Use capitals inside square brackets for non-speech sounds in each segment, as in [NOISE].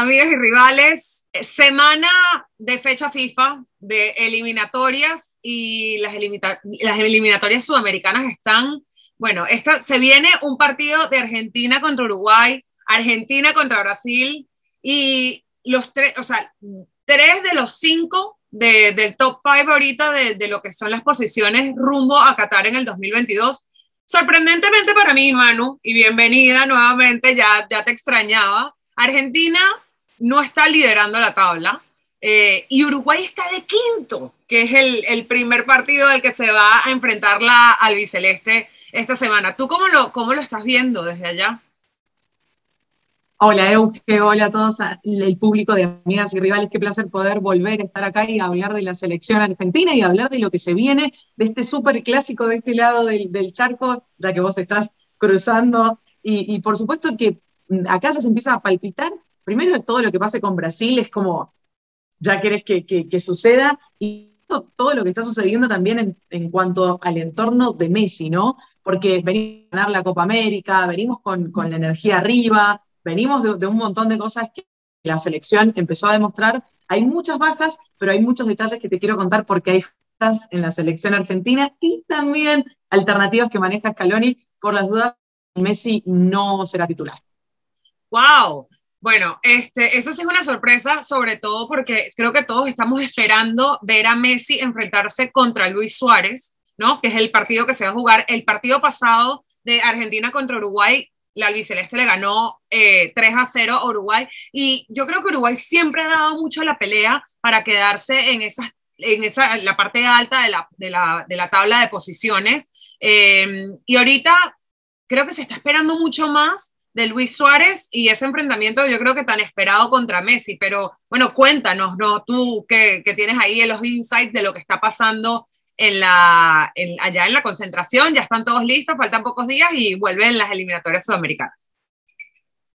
amigas y rivales. Semana de fecha FIFA, de eliminatorias y las, las eliminatorias sudamericanas están, bueno, esta, se viene un partido de Argentina contra Uruguay, Argentina contra Brasil y los tres, o sea, tres de los cinco del top five ahorita de, de, lo que son las posiciones rumbo a Qatar en el 2022. Sorprendentemente para mí, Manu, y bienvenida nuevamente, ya, ya te extrañaba, Argentina no está liderando la tabla eh, y Uruguay está de quinto, que es el, primer partido del que se va a enfrentar la albiceleste esta semana. ¿Tú cómo lo, cómo lo estás viendo desde allá? Hola Euge, hola a todos, el público de amigas y rivales, qué placer poder volver a estar acá y hablar de la selección argentina y hablar de lo que se viene, de este súper clásico de este lado del, del, charco, ya que vos estás cruzando, y, y, por supuesto que acá ya se empieza a palpitar, primero todo lo que pase con Brasil es como, ya querés que, suceda, y todo, lo que está sucediendo también en, cuanto al entorno de Messi, ¿no? Porque venimos a ganar la Copa América, venimos con, la energía arriba, venimos de, un montón de cosas que la selección empezó a demostrar. Hay muchas bajas, pero hay muchos detalles que te quiero contar porque hay bajas en la selección argentina y también alternativas que maneja Scaloni por las dudas Messi no será titular. ¡Wow! Bueno, este, eso sí es una sorpresa, sobre todo porque creo que todos estamos esperando ver a Messi enfrentarse contra Luis Suárez, ¿no? Que es el partido que se va a jugar. El partido pasado de Argentina contra Uruguay la albiceleste le ganó eh, 3 a 0 a Uruguay y yo creo que Uruguay siempre ha dado mucho la pelea para quedarse en esa, en esa la parte alta de la, de la, de la tabla de posiciones eh, y ahorita creo que se está esperando mucho más de Luis Suárez y ese enfrentamiento yo creo que tan esperado contra Messi, pero bueno, cuéntanos, ¿no? Tú que, que tienes ahí los insights de lo que está pasando en la, en, allá en la concentración, ya están todos listos, faltan pocos días y vuelven las eliminatorias sudamericanas.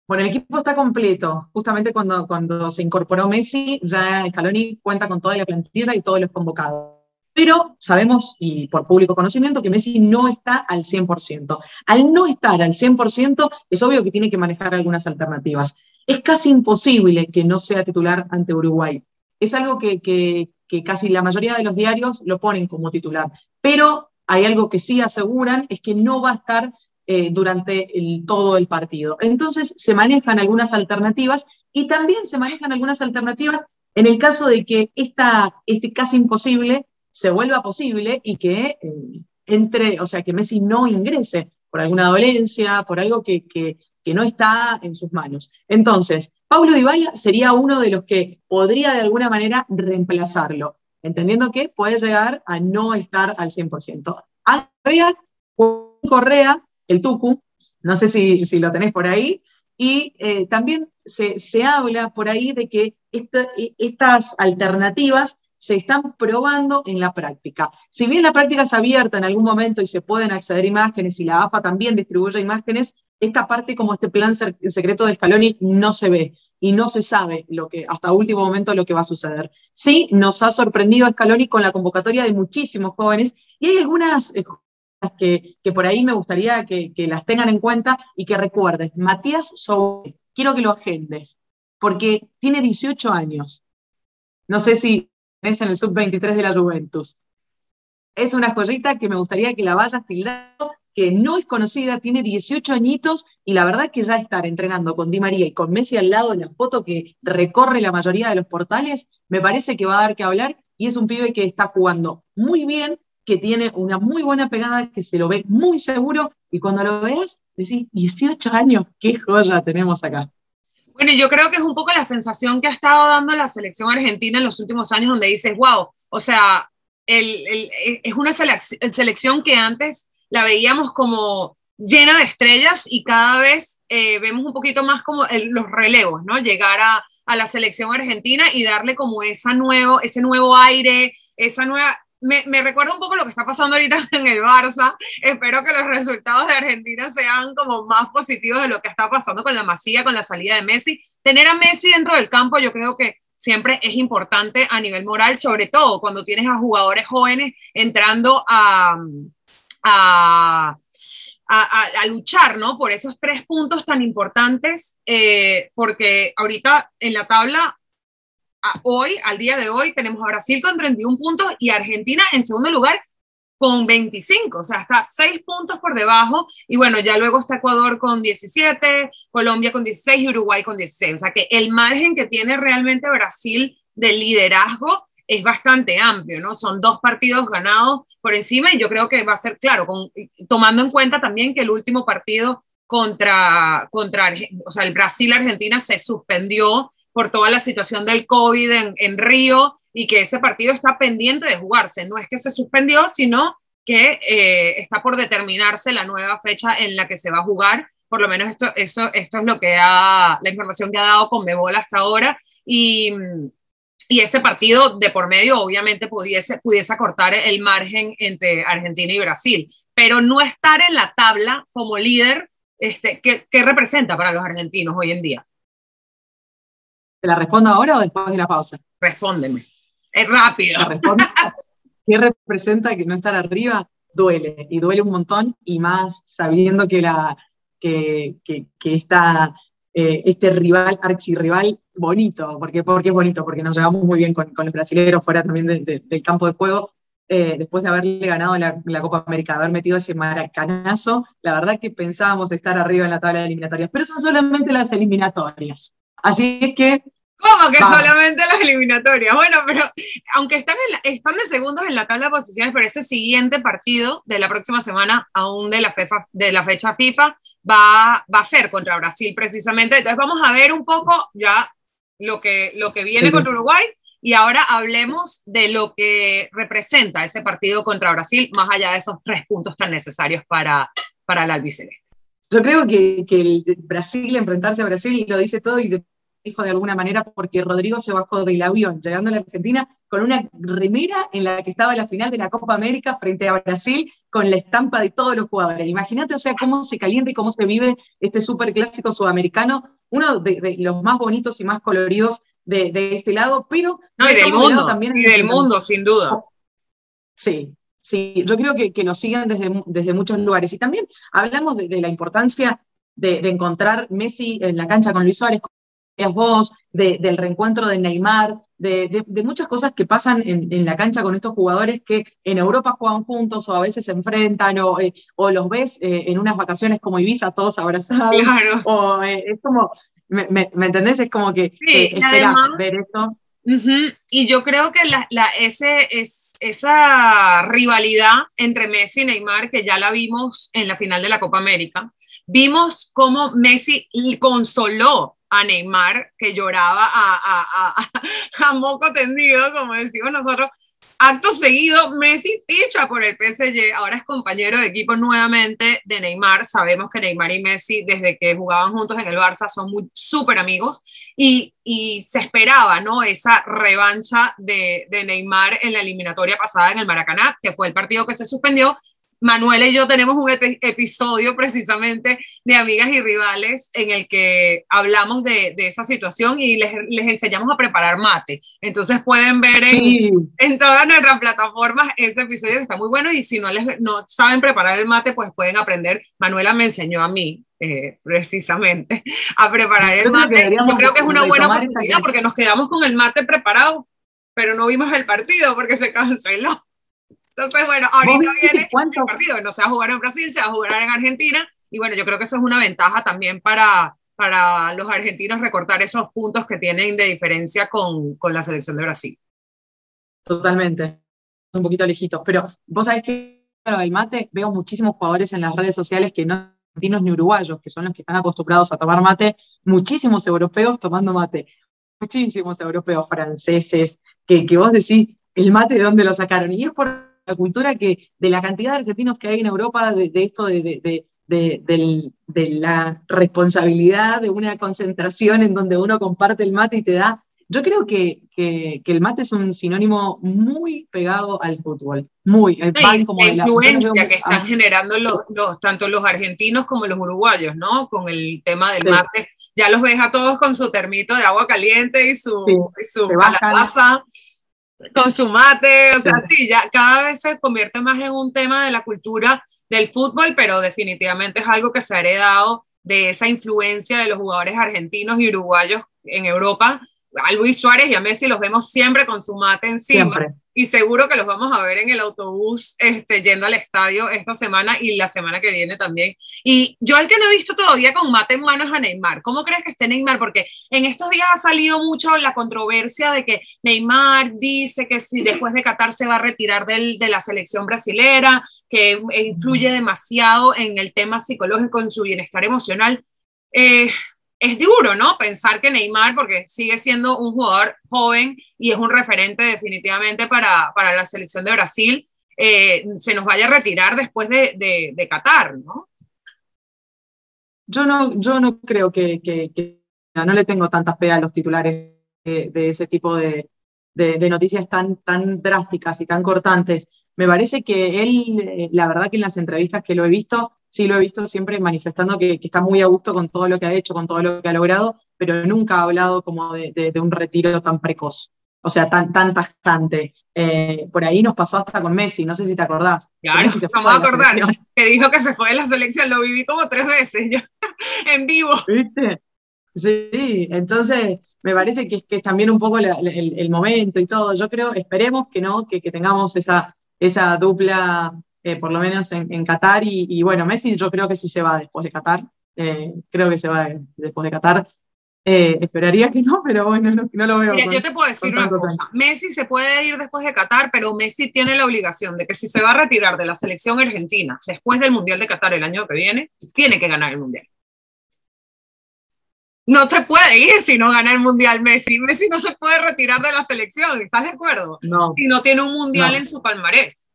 Bueno, el equipo está completo. Justamente cuando, cuando se incorporó Messi, ya Scaloni cuenta con toda la plantilla y todos los convocados. Pero sabemos, y por público conocimiento, que Messi no está al 100%. Al no estar al 100%, es obvio que tiene que manejar algunas alternativas. Es casi imposible que no sea titular ante Uruguay. Es algo que, casi la mayoría de los diarios lo ponen como titular. Pero hay algo que sí aseguran, es que no va a estar eh, durante todo el partido. Entonces se manejan algunas alternativas y también se manejan algunas alternativas en el caso de que esta, este casi imposible se vuelva posible y que eh, entre, o sea, que Messi no ingrese por alguna dolencia, por algo que, que, no está en sus manos. Entonces, Paulo Dybala sería uno de los que podría de alguna manera reemplazarlo, entendiendo que puede llegar a no estar al 100%. Correa, Correa, el Tucu, no sé si, si lo tenés por ahí, y eh, también se, se, habla por ahí de que esta, estas alternativas se están probando en la práctica. Si bien la práctica es abierta en algún momento y se pueden acceder imágenes y la AFA también distribuye imágenes, esta parte como este plan secreto de Scaloni no se ve y no se sabe lo que hasta último momento lo que va a suceder. Sí, nos ha sorprendido Scaloni con la convocatoria de muchísimos jóvenes y hay algunas eh, que, por ahí me gustaría que, que, las tengan en cuenta y que recuerdes. Matías Soule, quiero que lo agendes, porque tiene 18 años. No sé si en el sub-23 de la Juventus. Es una joyita que me gustaría que la vayas tildando que no es conocida, tiene 18 añitos y la verdad que ya estar entrenando con Di María y con Messi al lado en la foto que recorre la mayoría de los portales, me parece que va a dar que hablar y es un pibe que está jugando muy bien, que tiene una muy buena pegada, que se lo ve muy seguro y cuando lo veas decís, 18 años, qué joya tenemos acá. Bueno, yo creo que es un poco la sensación que ha estado dando la selección argentina en los últimos años, donde dices, wow, o sea, el, es una selección que antes la veíamos como llena de estrellas y cada vez eh, vemos un poquito más como el, los relevos, ¿no? Llegar a, a, la selección argentina y darle como esa nuevo, ese nuevo aire, esa nueva... Me, me, recuerda un poco lo que está pasando ahorita [LAUGHS] en el Barça. Espero que los resultados de Argentina sean como más positivos de lo que está pasando con la Masía, con la salida de Messi. Tener a Messi dentro del campo, yo creo que siempre es importante a nivel moral, sobre todo cuando tienes a jugadores jóvenes entrando a, a, a, luchar, ¿no? Por esos tres puntos tan importantes, eh, porque ahorita en la tabla, hoy, al día de hoy, tenemos a Brasil con 31 puntos y Argentina en segundo lugar con 25, o sea, está 6 puntos por debajo, y bueno, ya luego está Ecuador con 17, Colombia con 16 y Uruguay con 16, o sea que el margen que tiene realmente Brasil de liderazgo es bastante amplio, ¿no? Son dos partidos ganados por encima y yo creo que va a ser claro, con, tomando en cuenta también que el último partido contra, contra o sea, el Brasil-Argentina se suspendió por toda la situación del COVID en, en, Río y que ese partido está pendiente de jugarse. No es que se suspendió, sino que eh, está por determinarse la nueva fecha en la que se va a jugar. Por lo menos esto, eso, esto es lo que ha, la información que ha dado con Bebola hasta ahora. Y, y ese partido de por medio obviamente pudiese, pudiese acortar el margen entre Argentina y Brasil. Pero no estar en la tabla como líder, este, ¿qué, qué representa para los argentinos hoy en día? ¿Te la respondo ahora o después de la pausa? Respóndeme. Es rápido. [LAUGHS] ¿Qué representa que no estar arriba? Duele, y duele un montón, y más sabiendo que, la, que, que, eh, este rival, archirrival, bonito, porque, porque es bonito, porque nos llevamos muy bien con, los brasileños fuera también del campo de juego, eh, después de haberle ganado la, la, Copa América, de haber metido ese maracanazo, la verdad que pensábamos estar arriba en la tabla de eliminatorias, pero son solamente las eliminatorias. Así es que ¿Cómo que solamente las eliminatorias? Bueno, pero aunque están, están de segundos en la tabla de posiciones, pero ese siguiente partido de la próxima semana, aún de la, de la fecha FIFA, va, va a ser contra Brasil precisamente. Entonces vamos a ver un poco ya lo que, lo que viene contra Uruguay y ahora hablemos de lo que representa ese partido contra Brasil, más allá de esos tres puntos tan necesarios para, para el albiceleste. Yo creo que, que el Brasil, enfrentarse a Brasil, lo dice todo y dijo de alguna manera porque Rodrigo se bajó del avión llegando a la Argentina con una remera en la que estaba la final de la Copa América frente a Brasil con la estampa de todos los jugadores. Imagínate, o sea, cómo se calienta y cómo se vive este super clásico sudamericano, uno de, los más bonitos y más coloridos de, este lado, pero... No, y del mundo, también y del mundo, sin duda. Sí, sí, yo creo que, que nos sigan desde, desde muchos lugares. Y también hablamos de, la importancia de, encontrar Messi en la cancha con Luis Suárez, vos, del reencuentro de Neymar, de, muchas cosas que pasan en, la cancha con estos jugadores que en Europa juegan juntos o a veces se enfrentan o, eh, los ves eh, en unas vacaciones como Ibiza todos abrazados. Claro. O eh, es como, me, entendés? Es como que sí, ver esto. Y yo creo que la, ese, es, esa rivalidad entre Messi y Neymar, que ya la vimos en la final de la Copa América, vimos cómo Messi consoló a Neymar, que lloraba a, a, [LAUGHS] moco tendido, como decimos nosotros. Acto seguido, Messi ficha por el PSG, ahora es compañero de equipo nuevamente de Neymar. Sabemos que Neymar y Messi, desde que jugaban juntos en el Barça, son muy súper amigos y, y, se esperaba, ¿no? Esa revancha de, de Neymar en la eliminatoria pasada en el Maracaná, que fue el partido que se suspendió Manuel y yo tenemos un episodio precisamente de Amigas y Rivales en el que hablamos de, esa situación y les, enseñamos a preparar mate. Entonces pueden ver en, todas nuestras plataformas ese episodio que está muy bueno y si no, les, no saben preparar el mate, pues pueden aprender. Manuela me enseñó a mí eh, precisamente a preparar el mate. Yo creo que es una buena oportunidad porque nos quedamos con el mate preparado, pero no vimos el partido porque se canceló. Entonces, bueno, ahorita viene el partido, no se va a jugar en Brasil, se va a jugar en Argentina, y bueno, yo creo que eso es una ventaja también para, para los argentinos recortar esos puntos que tienen de diferencia con, con la selección de Brasil. Totalmente, un poquito lejitos, pero vos sabés que el mate, veo muchísimos jugadores en las redes sociales que no argentinos ni uruguayos, que son los que están acostumbrados a tomar mate, muchísimos europeos tomando mate, muchísimos europeos, franceses, que, que vos decís, el mate de dónde lo sacaron, y es por la cultura que, de la cantidad de argentinos que hay en Europa, de, esto de, la responsabilidad de una concentración en donde uno comparte el mate y te da. Yo creo que, el mate es un sinónimo muy pegado al fútbol, muy, el pan como la influencia que están generando los, tanto los argentinos como los uruguayos, ¿no? Con el tema del mate. Ya los ves a todos con su termito de agua caliente y su, y su con su mate, o sea, sí. ya cada vez se convierte más en un tema de la cultura del fútbol, pero definitivamente es algo que se ha heredado de esa influencia de los jugadores argentinos y uruguayos en Europa. A Luis Suárez y a Messi los vemos siempre con su mate encima. Siempre. Y seguro que los vamos a ver en el autobús este, yendo al estadio esta semana y la semana que viene también. Y yo el que no he visto todavía con mate en manos a Neymar. ¿Cómo crees que esté Neymar? Porque en estos días ha salido mucho la controversia de que Neymar dice que si después de Qatar se va a retirar del, de la selección brasilera, que influye demasiado en el tema psicológico, en su bienestar emocional. Eh, es duro, ¿no? Pensar que Neymar, porque sigue siendo un jugador joven y es un referente definitivamente para, para la selección de Brasil, eh, se nos vaya a retirar después de, de, Qatar, ¿no? Yo no, yo no creo que, que, no le tengo tanta fe a los titulares de, ese tipo de, de, noticias tan, tan drásticas y tan cortantes. Me parece que él, eh, la verdad que en las entrevistas que lo he visto, sí lo he visto siempre manifestando que, que, está muy a gusto con todo lo que ha hecho, con todo lo que ha logrado, pero nunca ha hablado como de, de, de un retiro tan precoz, o sea, tan, tan tajante. Eh, por ahí nos pasó hasta con Messi, no sé si te acordás. Claro, Messi vamos a acordar, que dijo que se fue de la selección, lo viví como tres veces yo, [LAUGHS] en vivo. ¿Viste? Sí, entonces me parece que es, que también un poco la, el, el, momento y todo. Yo creo, esperemos que no, que, que tengamos esa, esa dupla eh, por lo menos en, en Qatar. Y, y, bueno, Messi yo creo que sí se va después de Qatar. Eh, creo que se va después de Qatar. Eh, esperaría que no, pero bueno, no, no lo veo. Mira, con, yo te puedo decir una cosa. Messi se puede ir después de Qatar, pero Messi tiene la obligación de que si se va a retirar de la selección argentina después del Mundial de Qatar el año que viene, tiene que ganar el Mundial. No se puede ir si no gana el Mundial Messi. Messi no se puede retirar de la selección, ¿estás de acuerdo? No. Si no tiene un Mundial no. en su palmarés.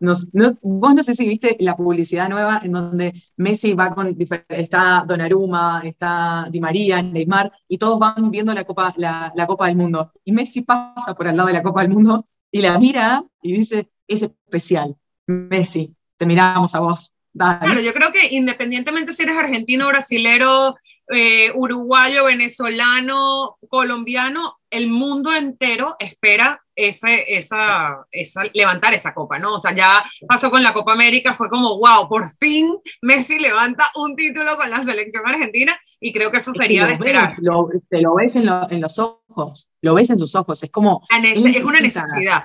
Vos no sé si viste la publicidad nueva en donde Messi va con, está Donnarumma, está Di María, Neymar, y todos van viendo la Copa, la, Copa del Mundo. Y Messi pasa por al lado de la Copa del Mundo y la mira y dice, es especial. Messi, te miramos a vos. Dale. Yo creo que independientemente si eres argentino, brasilero, eh, uruguayo, venezolano, colombiano, el mundo entero espera esa, esa, esa, levantar esa copa, ¿no? O sea, ya pasó con la Copa América, fue como, wow, por fin Messi levanta un título con la selección argentina y creo que eso sería es de esperar. Ves, lo, te lo ves en, lo, en, los ojos, lo ves en sus ojos, es como... es una necesidad.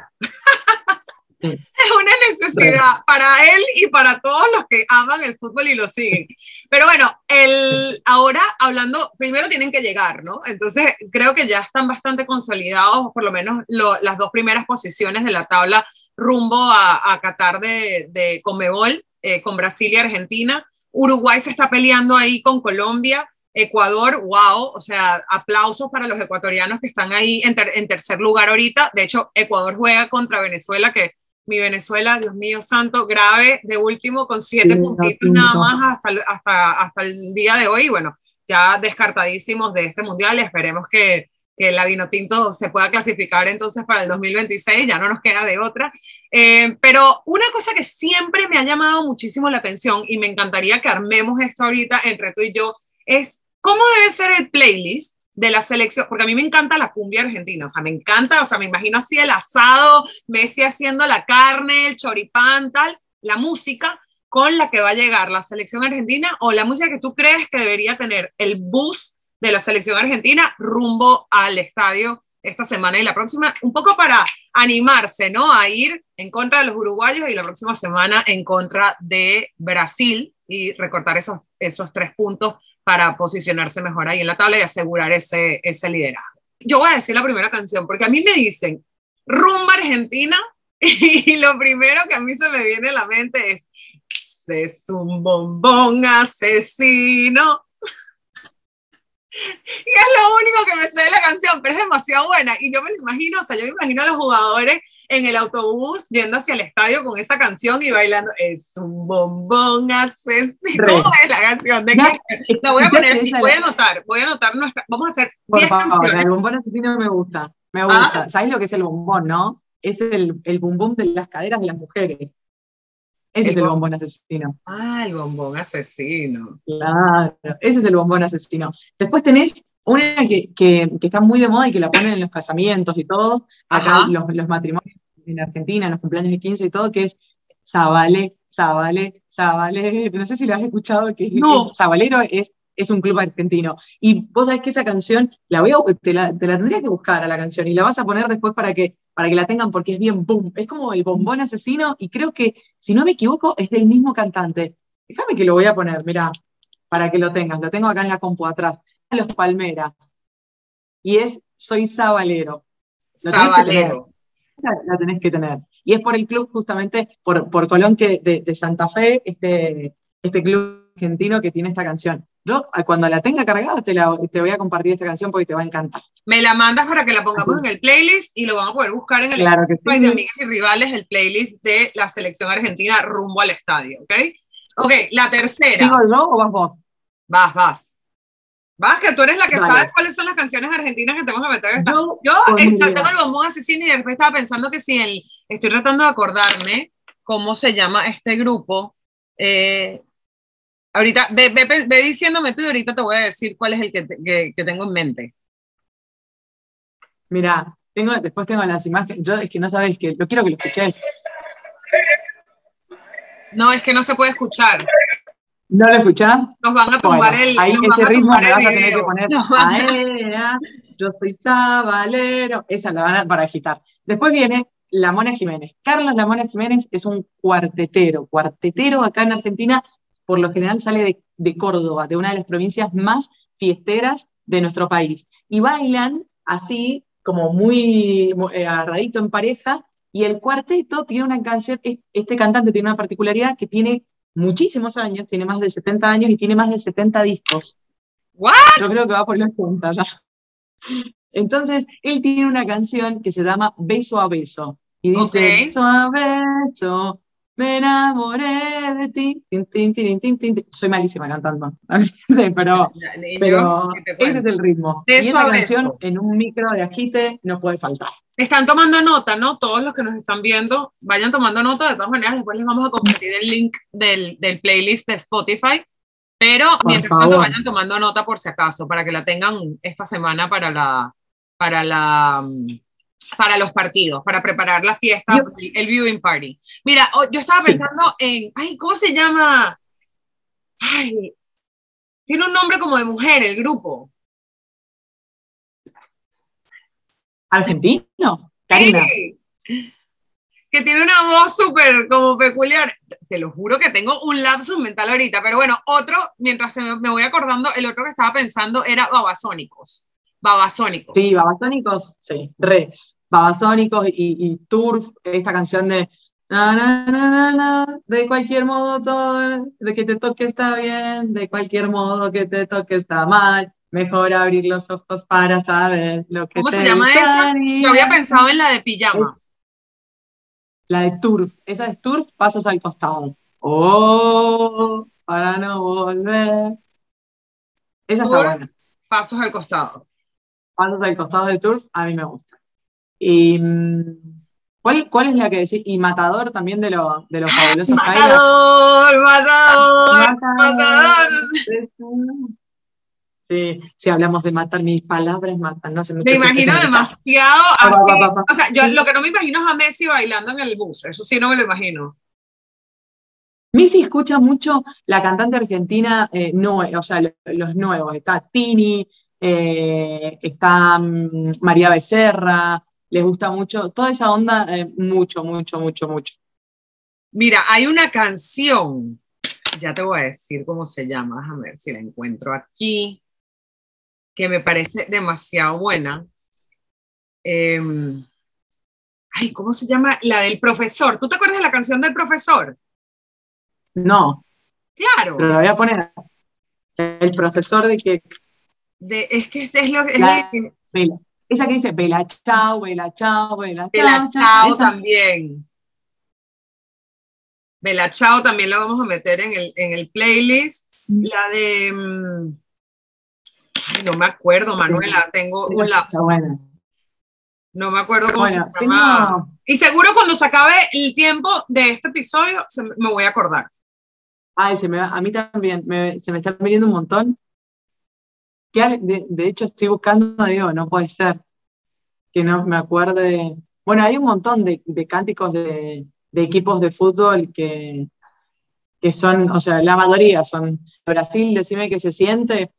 Es una necesidad para él y para todos los que aman el fútbol y lo siguen. Pero bueno, el, ahora hablando, primero tienen que llegar, ¿no? Entonces creo que ya están bastante consolidados, por lo menos lo, las dos primeras posiciones de la tabla rumbo a, a Qatar de, de Comebol, eh, con Brasil y Argentina. Uruguay se está peleando ahí con Colombia. Ecuador, wow, o sea, aplausos para los ecuatorianos que están ahí en, ter en tercer lugar ahorita. De hecho, Ecuador juega contra Venezuela, que mi Venezuela, Dios mío santo, grave, de último, con siete sí, puntitos no, nada más hasta, hasta, hasta el día de hoy. Bueno, ya descartadísimos de este mundial, esperemos que, que la Vinotinto se pueda clasificar entonces para el 2026, ya no nos queda de otra. Eh, pero una cosa que siempre me ha llamado muchísimo la atención y me encantaría que armemos esto ahorita entre tú y yo, es cómo debe ser el playlist de la selección, porque a mí me encanta la cumbia argentina, o sea, me encanta, o sea, me imagino así el asado, Messi haciendo la carne, el choripán, tal, la música con la que va a llegar la selección argentina o la música que tú crees que debería tener el bus de la selección argentina rumbo al estadio esta semana y la próxima, un poco para animarse, ¿no? A ir en contra de los uruguayos y la próxima semana en contra de Brasil y recortar esos, esos tres puntos para posicionarse mejor ahí en la tabla y asegurar ese, ese liderazgo. Yo voy a decir la primera canción, porque a mí me dicen rumba argentina [LAUGHS] y lo primero que a mí se me viene a la mente es, es un bombón asesino. Y es lo único que me sé de la canción, pero es demasiado buena. Y yo me lo imagino, o sea, yo me imagino a los jugadores en el autobús yendo hacia el estadio con esa canción y bailando. Es un bombón asesino. [LAUGHS] ¿Cómo es la canción? ¿De ya, qué? La voy a poner voy a anotar, voy a anotar nuestra. Vamos a hacer 10 canciones. El bombón asesino me gusta, me gusta. ¿Ah? ¿Sabes lo que es el bombón, no? Es el, el bombón de las caderas de las mujeres. Ese el es el bombón asesino. Ah, el bombón asesino. Claro, ese es el bombón asesino. Después tenés una que, que, que, está muy de moda y que la ponen en los casamientos y todo, acá los, los, matrimonios en Argentina, en los cumpleaños de 15 y todo, que es Zabale, Zabale, Zabale. No sé si lo has escuchado, que No. es- Zabalero es, es un club argentino. Y vos sabés que esa canción, la voy a, te, la, te la tendría que buscar a la canción y la vas a poner después para que, para que la tengan porque es bien boom. Es como el bombón asesino y creo que, si no me equivoco, es del mismo cantante. Déjame que lo voy a poner, mirá, para que lo tengas. Lo tengo acá en la compu atrás. Los Palmeras. Y es Soy. Lo tenés. Sabalero. La, la tenés que tener. Y es por el club, justamente, por, por Colón que, de, de Santa Fe, este, este club argentino que tiene esta canción. Yo, a- cuando la tenga cargada, te, la, te voy a compartir esta canción porque te va a encantar. Me la mandas para que la pongamos en el playlist y lo vamos a poder buscar en el Claro que Spotify de sí. Amigas y Rivales, el playlist de la selección argentina rumbo al estadio, ¿ok? Ok, la tercera. ¿Sigo yo o vas vos? Vas, vas. Vas, que tú eres la que Dale. sabes cuáles son las canciones argentinas que te vamos a meter. esta. Yo, Yo esta- mira. tengo el bombón asesino y después estaba pensando que si el, estoy tratando de acordarme cómo se llama este grupo. Eh, ahorita, ve, ve- ve- diciéndome tú y ahorita te voy a decir cuál es el que, que- que tengo en mente. mira, tengo, después tengo las imágenes. Yo es que no sabes que lo quiero que lo escuches. No, es que no se puede escuchar. ¿No lo escuchás? Nos van a tumbar Bueno, el, ahí nos ese ritmo me vas a tener que poner. A- yo soy sabalero. Esa la van a para agitar. Después viene La Mona Jiménez. Carlos La Mona Jiménez es un cuartetero. Cuartetero acá en Argentina, por lo general sale de, de Córdoba, de una de las provincias más fiesteras de nuestro país. Y bailan así, como muy eh, agarradito en pareja. Y el cuarteto tiene una canción, es- este cantante tiene una particularidad que tiene muchísimos años, tiene más de 70 años y tiene más de 70 discos. ¿What? Yo creo que va por los 80 ya. Entonces, él tiene una canción que se llama Beso a Beso. Y dice, Ok. beso a beso, me enamoré de ti. Tin, tin, tin. Soy malísima cantando. [LAUGHS] Sí, pero, Ni yo, pero ¿qué te ese es el ritmo. Beso y canción en un micro de agite no puede faltar. Están tomando nota, ¿no? Todos los que nos están viendo, vayan tomando nota. De todas maneras, después les vamos a compartir el link del, del playlist de Spotify. Pero Por mientras tanto, vayan tomando nota por si acaso, para que la tengan esta semana para la, para la, mm, para los partidos, para preparar la fiesta, Yo- el, el viewing party. Mira, oh, yo estaba Sí. pensando en, ay, ¿cómo se llama? Ay, tiene un nombre como de mujer el grupo. ¿Argentino? Karina. Sí. Que tiene una voz súper como peculiar. Te lo juro que tengo un lapsus mental ahorita. Pero bueno, otro, mientras se me, me voy acordando, el otro que estaba pensando era Babasónicos. Babasónicos. Sí, Babasónicos, sí, re. Babasónicos y, y Turf, esta canción de na, na, na, na, na, de cualquier modo todo, de que te toque está bien, de cualquier modo que te toque está mal, mejor abrir los ojos para saber lo que ¿Cómo te se llama esa? Yo había pensado en la de pijamas. La de Turf, esa es Turf, pasos al costado. Oh, para no volver. Esa está buena. Pasos al costado. Pasos al costado de Turf, a mí me gusta. Y, mm, ¿cuál, cuál es la que decís? Y Matador también de, lo- de los fabulosos. Matador, matador, Matador. matador. Sí, si hablamos de matar, mis palabras matan. No sé, Me imagino demasiado Pa, pa, así. pa, pa, pa. O sea, yo lo que no me imagino es a Messi bailando en el bus. Eso sí no me lo imagino. Missy escucha mucho la cantante argentina, eh, no, o sea, lo- los nuevos. Está Tini, eh, está mm, María Becerra, les gusta mucho, toda esa onda, eh, mucho, mucho, mucho, mucho. Mira, hay una canción, ya te voy a decir cómo se llama, déjame ver si la encuentro aquí, que me parece demasiado buena. Em, ay, ¿cómo se llama? La del profesor. ¿Tú te acuerdas de la canción del profesor? No, Claro, pero la voy a poner. El profesor de que de, es que este es lo es La- el- Vela. Esa que dice, vela chao, vela chao, vela chao, Chao esa- también. De la Chao también la vamos a meter en el, en el playlist. Mm. La de. mm, Ay, no me acuerdo, Manuela. Tengo un lapso. No me acuerdo cómo Bueno, se llama. tengo, Y seguro cuando se acabe el tiempo de este episodio se me- me voy a acordar. ay, se me va- a mí también, me- se me están viniendo un montón. De, de hecho estoy buscando, digo, no puede ser que no me acuerde. Bueno, hay un montón de, de cánticos de, equipos de fútbol que, que son, o sea, la mayoría son Brasil, decime que se siente,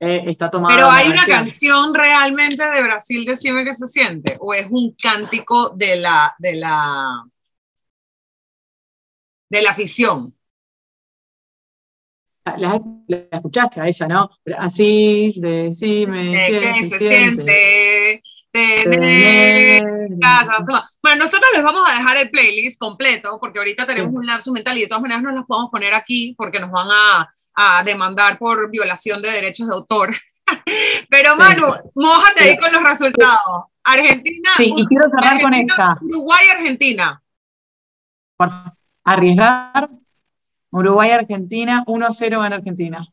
eh, está tomado. Pero hay una canción realmente de Brasil, decime que se siente, o es un cántico de la, de la, de la afición. La, escuchaste a esa, ¿no? Brasil, decime que se, siente tener casa. Bueno, nosotros les vamos a dejar el playlist completo porque ahorita tenemos un lapso mental y de todas maneras no las podemos poner aquí porque nos van a, a demandar por violación de derechos de autor. [LAUGHS] Pero Manu, mojate ahí con los resultados. Argentina. Sí, y quiero cerrar con esta. Uruguay, Argentina. Por arriesgar. Uruguay, Argentina, 1-0 en Argentina.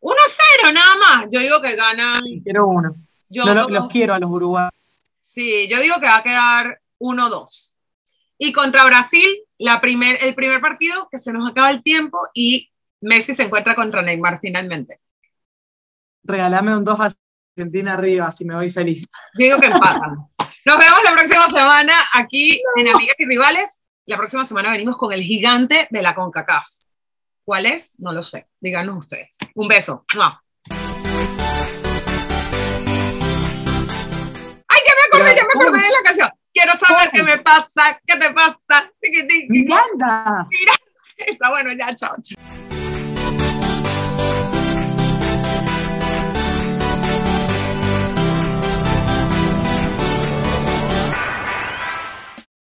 1-0 nada más. Yo digo que ganan. quiero uno. Yo los quiero a los uruguayos. Sí, yo digo que va a quedar 1-2. Y contra Brasil, la primer, el primer partido que se nos acaba el tiempo y Messi se encuentra contra Neymar finalmente. Regálame un 2 a Argentina arriba, así me voy feliz. Digo que empatan. [LAUGHS] Nos vemos la próxima semana aquí en Amigas y Rivales. La próxima semana venimos con el gigante de la CONCACAF. ¿Cuál es? No lo sé. Díganos ustedes. Un beso. ¡Ay, ya me acordé, ya me acordé de la canción! Quiero saber qué me pasa, qué te pasa. Miranda. Mira, esa, bueno, ya, chao. chao.